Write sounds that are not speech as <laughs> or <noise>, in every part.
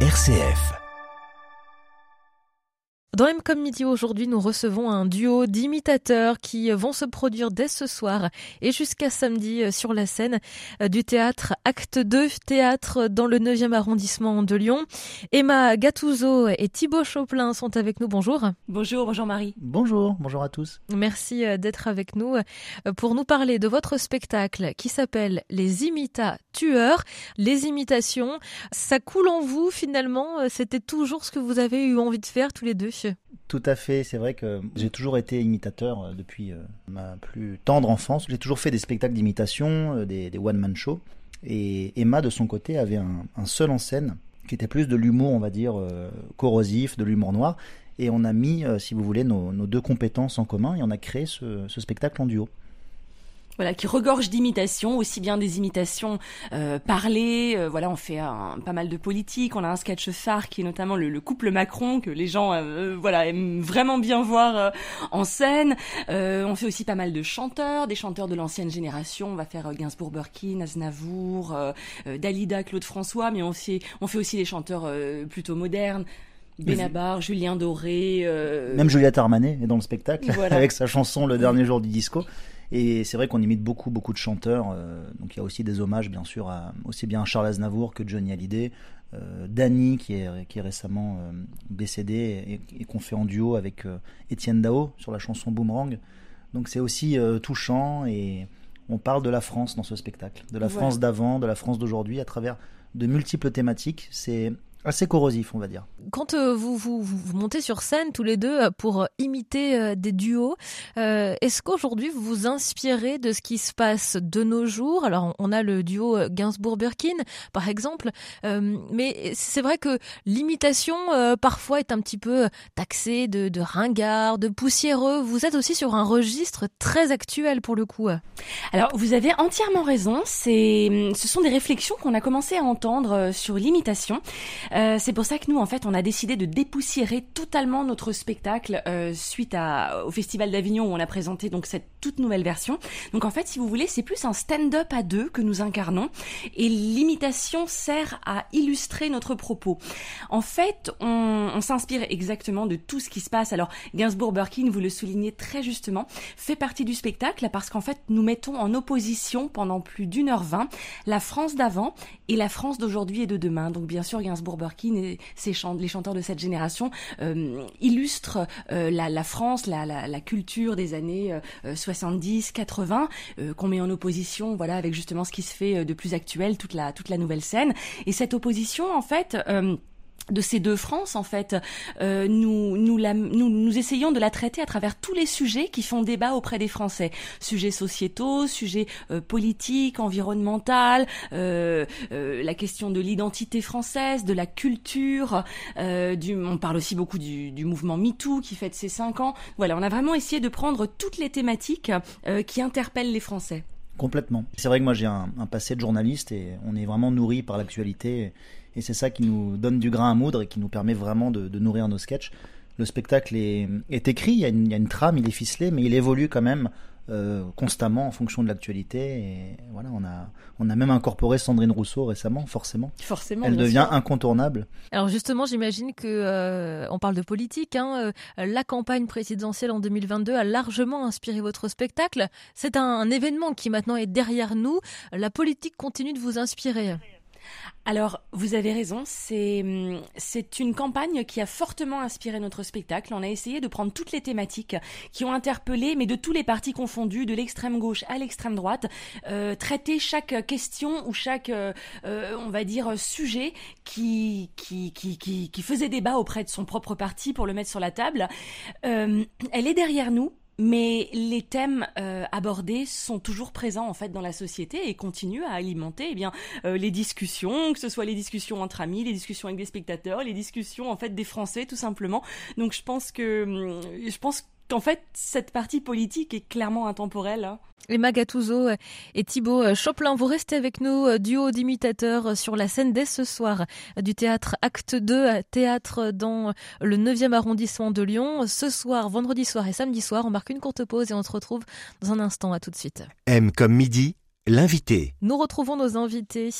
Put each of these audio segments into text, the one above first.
RCF. Dans M comme midi aujourd'hui, nous recevons un duo d'imitateurs qui vont se produire dès ce soir et jusqu'à samedi euh, sur la scène euh, du théâtre Acte 2, théâtre dans le 9e arrondissement de Lyon. Emma Gattuso et Thibaut Choplin sont avec nous. Bonjour. Bonjour, bonjour Marie. Bonjour, bonjour à tous. Merci euh, d'être avec nous pour nous parler de votre spectacle qui s'appelle Les imitats tueurs. Les imitations, ça coule en vous finalement. C'était toujours ce que vous avez eu envie de faire tous les deux? Tout à fait, c'est vrai que j'ai toujours été imitateur euh, depuis euh, ma plus tendre enfance. J'ai toujours fait des spectacles d'imitation, euh, des, one-man shows. Et Emma, de son côté, avait un, seul en scène qui était plus de l'humour, on va dire, corrosif, de l'humour noir. Et on a mis, si vous voulez, nos, deux compétences en commun et on a créé ce spectacle en duo voilà, qui regorge d'imitations, aussi bien des imitations euh, parlées. Euh, voilà, on fait un, pas mal de politique. On a un sketch phare qui est notamment le, couple Macron que les gens, euh, voilà, aiment vraiment bien voir euh, en scène. on fait aussi pas mal de chanteurs, des chanteurs de l'ancienne génération. On va faire Gainsbourg, Burkin, Aznavour, Dalida, Claude François, mais on fait, on fait aussi des chanteurs plutôt modernes. Benabar, Julien Doré. Même Juliette Armanet est dans le spectacle <laughs> avec sa chanson Le dernier jour du disco. Et c'est vrai qu'on imite beaucoup, beaucoup de chanteurs. Euh, donc il y a aussi des hommages, bien sûr, à, aussi bien à Charles Aznavour que Johnny Hallyday. Euh, Danny, qui est, qui est récemment euh, décédé et, qu'on fait en duo avec euh, Étienne Dao sur la chanson Boomerang. Donc c'est aussi touchant et on parle de la France dans ce spectacle, de la France d'avant, de la France d'aujourd'hui, à travers de multiples thématiques. C'est assez corrosif, on va dire. Quand euh, vous, vous, vous, montez sur scène tous les deux euh, pour euh, imiter des duos, est-ce qu'aujourd'hui vous vous inspirez de ce qui se passe de nos jours? Alors on a le duo Gainsbourg-Birkin par exemple, mais c'est vrai que l'imitation parfois est un petit peu taxée de, de ringard, de poussiéreux. Vous êtes aussi sur un registre très actuel pour le coup. Alors vous avez entièrement raison, c'est, ce sont des réflexions qu'on a commencé à entendre sur l'imitation. Euh, c'est pour ça que nous, en fait, on a décidé de dépoussiérer totalement notre spectacle euh, suite au Festival d'Avignon où on a présenté donc cette toute nouvelle version. Donc en fait, si vous voulez, c'est plus un stand-up à deux que nous incarnons et l'imitation sert à illustrer notre propos. En fait, on, on s'inspire exactement de tout ce qui se passe. Alors Gainsbourg-Birkin, vous le soulignez très justement, fait partie du spectacle parce qu'en fait, nous mettons en opposition pendant plus d'une heure vingt la France d'avant et la France d'aujourd'hui et de demain. Donc bien sûr, Gainsbourg et les chanteurs de cette génération euh, illustrent euh, la, France, la, culture des années 70, euh, 80, qu'on met en opposition, voilà, avec justement ce qui se fait de plus actuel, toute la toute la nouvelle scène. Et cette opposition, en fait de ces deux France, en fait, euh, nous, nous, essayons de la traiter à travers tous les sujets qui font débat auprès des Français. Sujets sociétaux, sujets euh, politiques, environnementaux, euh, la question de l'identité française, de la culture. On parle aussi beaucoup du, mouvement MeToo qui fête ses cinq ans. Voilà, on a vraiment essayé de prendre toutes les thématiques qui interpellent les Français. Complètement. C'est vrai que moi j'ai un, passé de journaliste et on est vraiment nourri par l'actualité c'est ça qui nous donne du grain à moudre et qui nous permet vraiment de, de nourrir nos sketchs. Le spectacle est, est écrit, il y, a une, il y, a une, trame, il est ficelé, mais il évolue quand même euh, constamment en fonction de l'actualité. Et voilà, on a, on a même incorporé Sandrine Rousseau récemment, forcément. Forcément. Elle devient incontournable. Alors justement, j'imagine que euh, on parle de politique. Hein, euh, la campagne présidentielle en 2022 a largement inspiré votre spectacle. C'est un, un événement qui maintenant est derrière nous. La politique continue de vous inspirer. Alors, vous avez raison, c'est une campagne qui a fortement inspiré notre spectacle. On a essayé de prendre toutes les thématiques qui ont interpellé, mais de tous les partis confondus, de l'extrême gauche à l'extrême droite, euh, traiter chaque question ou chaque, euh, euh, on va dire, sujet qui qui, qui qui qui faisait débat auprès de son propre parti pour le mettre sur la table. Elle est derrière nous mais les thèmes euh, abordés sont toujours présents en fait dans la société et continuent à alimenter eh bien euh, les discussions, que ce soit les discussions entre amis, les discussions avec des spectateurs, les discussions en fait des Français tout simplement. Donc je pense que hum, je pense qu'en fait, cette partie politique est clairement intemporelle. Hein. Emma Gattuso et Thibaut euh, Choplin, vous restez avec nous, euh, duo d'imitateurs euh, sur la scène dès ce soir du théâtre Acte 2, théâtre dans le 9e arrondissement de Lyon. Ce soir, vendredi soir et samedi soir, on marque une courte pause et on se retrouve dans un instant. À tout de suite. M comme midi Nous retrouvons nos invités,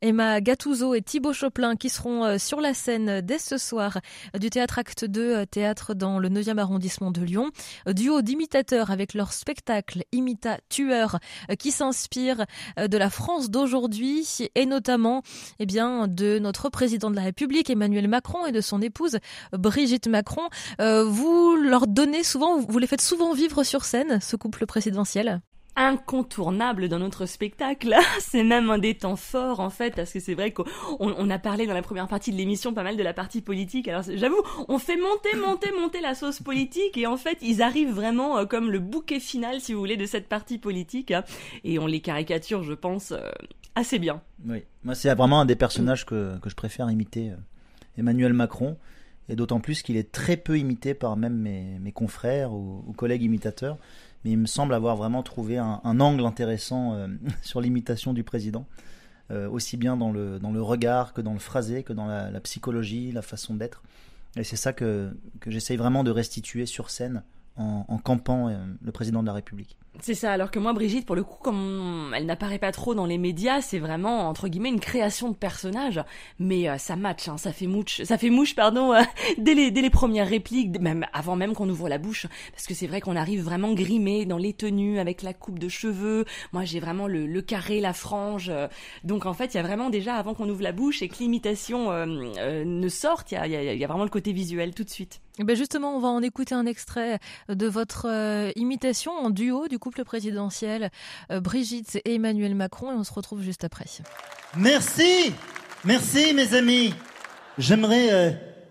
Emma Gattuso et Thibaut Choplin, qui seront euh, sur la scène dès ce soir du théâtre Acte 2, euh, théâtre dans le 9e arrondissement de Lyon. Duo d'imitateurs avec leur spectacle Imita Tueur, euh, qui s'inspire de la France d'aujourd'hui et notamment eh de notre président de la République, Emmanuel Macron, et de son épouse, Brigitte Macron. Vous leur donnez souvent, vous les faites souvent vivre sur scène, ce couple présidentiel? Incontournable dans notre spectacle. <laughs> C'est même un des temps forts en fait, parce que c'est vrai qu'on on a parlé dans la première partie de l'émission pas mal de la partie politique. Alors j'avoue, on fait monter, monter, monter la sauce politique et en fait ils arrivent vraiment euh, comme le bouquet final, si vous voulez, de cette partie politique hein. et on les caricature, je pense, euh, assez bien. Oui, moi c'est vraiment un des personnages que, que je préfère imiter, euh, Emmanuel Macron. Et d'autant plus qu'il est très peu imité par même mes, mes confrères ou collègues imitateurs mais il me semble avoir vraiment trouvé un, angle intéressant euh, <laughs> sur l'imitation du président, euh, aussi bien dans le, dans le regard que dans le phrasé, que dans la, psychologie, la façon d'être. Et c'est ça que, que j'essaye vraiment de restituer sur scène en, campant euh, le président de la République. C'est ça, alors que moi, Brigitte, pour le coup, comme elle n'apparaît pas trop dans les médias, c'est vraiment, entre guillemets, une création de personnage. Mais euh, ça match, hein, ça fait mouche, ça fait mouche, pardon, euh, <laughs> dès, les, dès les premières répliques, même avant même qu'on ouvre la bouche. Parce que c'est vrai qu'on arrive vraiment grimé dans les tenues, avec la coupe de cheveux. Moi, j'ai vraiment le, le, carré, la frange. donc, en fait, il y a vraiment déjà, avant qu'on ouvre la bouche et que l'imitation ne sorte, il y a, y, y a vraiment le côté visuel tout de suite. Et eh ben justement, on va en écouter un extrait de votre imitation en duo du couple présidentiel, euh, Brigitte et Emmanuel Macron, et on se retrouve juste après. Merci, merci mes amis. J'aimerais euh,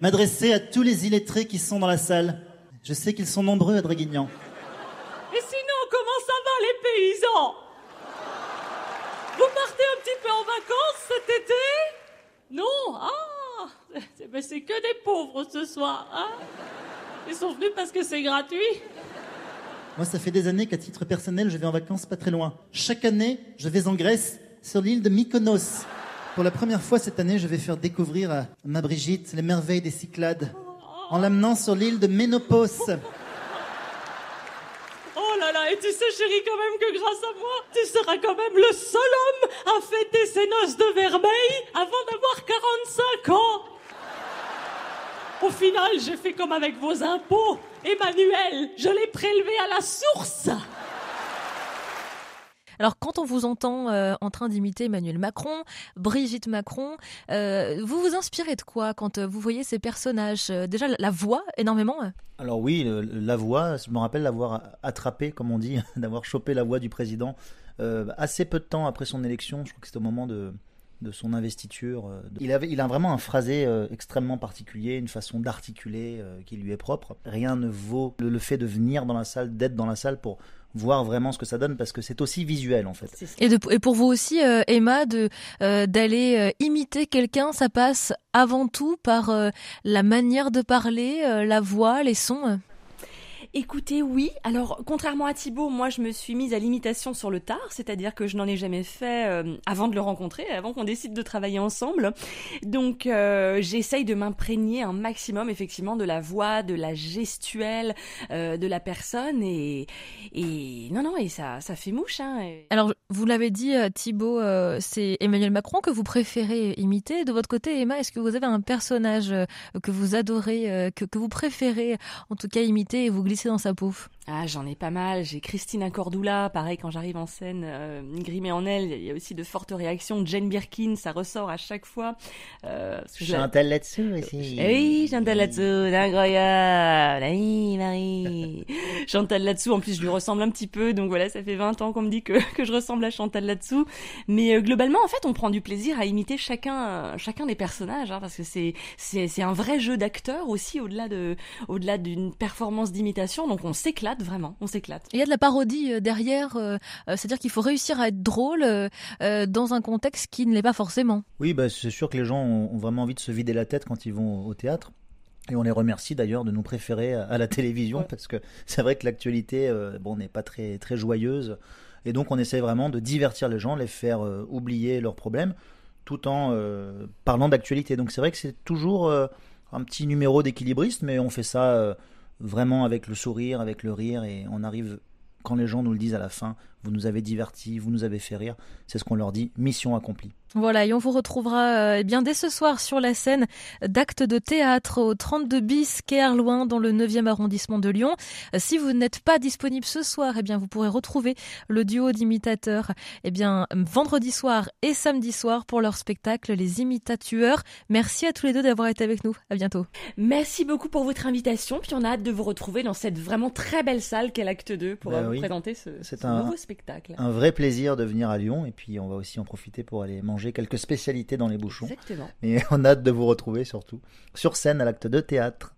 m'adresser à tous les illettrés qui sont dans la salle. Je sais qu'ils sont nombreux à Draguignan. Et sinon, comment ça va les paysans? Vous partez un petit peu en vacances cet été? Non Ah C'est que des pauvres ce soir, hein? Ils sont venus parce que c'est gratuit moi, ça fait des années qu'à titre personnel, je vais en vacances pas très loin. Chaque année, je vais en Grèce, sur l'île de Mykonos. Pour la première fois cette année, je vais faire découvrir à ma Brigitte les merveilles des Cyclades, en l'amenant sur l'île de Ménopause. Oh là là, et tu sais chérie quand même que grâce à moi, tu seras quand même le seul homme à fêter ses noces de vermeil avant d'avoir 45 ans. Au final, j'ai fait comme avec vos impôts. Emmanuel, je l'ai prélevé à la source. Alors quand on vous entend euh, en train d'imiter Emmanuel Macron, Brigitte Macron, euh, vous vous inspirez de quoi quand euh, vous voyez ces personnages? Déjà la voix énormément Alors oui, la voix, je me rappelle l'avoir attrapé, comme on dit, <laughs> d'avoir chopé la voix du président assez peu de temps après son élection, je crois que c'était au moment de, de son investiture. Euh, il, avait, il a vraiment un phrasé euh, extrêmement particulier, une façon d'articuler euh, qui lui est propre. Rien ne vaut le, fait de venir dans la salle, d'être dans la salle pour voir vraiment ce que ça donne parce que c'est aussi visuel en fait. Et, et pour vous aussi, Emma, de d'aller imiter quelqu'un, ça passe avant tout par la manière de parler, la voix, les sons? Écoutez, oui. Alors, contrairement à Thibaut, moi, je me suis mise à l'imitation sur le tard, c'est-à-dire que je n'en ai jamais fait euh, avant de le rencontrer, avant qu'on décide de travailler ensemble. Donc, euh, j'essaye de m'imprégner un maximum, effectivement, de la voix, de la gestuelle euh, de la personne, et, et non, non, et ça, ça fait mouche. Hein, Alors, vous l'avez dit, Thibaut, c'est Emmanuel Macron que vous préférez imiter. De votre côté, Emma, est-ce que vous avez un personnage que vous adorez, que, que vous préférez, en tout cas, imiter et vous glisser dans sa peau ah, j'en ai pas mal. J'ai Christina Cordula, pareil quand j'arrive en scène, euh, grimée en elle. Il y a aussi de fortes réactions. Jane Birkin, ça ressort à chaque fois. Euh, Chantal là-dessous aussi. Oui, Chantal là-dessous, incroyable. Oui, Marie. <laughs> Chantal là-dessous, en plus je lui ressemble un petit peu, donc voilà, ça fait 20 ans qu'on me dit que, que je ressemble à Chantal là-dessous. Mais euh, globalement, en fait, on prend du plaisir à imiter chacun, chacun des personnages, hein, parce que c'est, c'est, c'est un vrai jeu d'acteur aussi, au-delà de, au-delà d'une performance d'imitation. Donc on s'éclate vraiment, on s'éclate. Il y a de la parodie euh, derrière, euh, euh, c'est-à-dire qu'il faut réussir à être drôle dans un contexte qui ne l'est pas forcément. Oui, bah, c'est sûr que les gens ont vraiment envie de se vider la tête quand ils vont au théâtre. Et on les remercie d'ailleurs de nous préférer à la télévision parce que c'est vrai que l'actualité bon n'est pas très très joyeuse et donc on essaie vraiment de divertir les gens, les faire oublier leurs problèmes tout en parlant d'actualité. Donc c'est vrai que c'est toujours un petit numéro d'équilibriste mais on fait ça vraiment avec le sourire, avec le rire, et on arrive quand les gens nous le disent à la fin, vous nous avez divertis, vous nous avez fait rire, c'est ce qu'on leur dit, mission accomplie. Voilà, et on vous retrouvera euh, eh bien dès ce soir sur la scène d'actes de théâtre au 32 bis quai Arloin dans le 9e arrondissement de Lyon. Euh, si vous n'êtes pas disponible ce soir, eh bien vous pourrez retrouver le duo d'imitateurs eh bien vendredi soir et samedi soir pour leur spectacle Les Imitateurs. Merci à tous les deux d'avoir été avec nous. À bientôt. Merci beaucoup pour votre invitation, puis on a hâte de vous retrouver dans cette vraiment très belle salle qu'est l'acte 2 pour ben vous présenter ce, nouveau spectacle. Un vrai plaisir de venir à Lyon et puis on va aussi en profiter pour aller manger quelques spécialités dans les bouchons. Exactement. Et <laughs> on a hâte de vous retrouver surtout sur scène à l'acte de théâtre.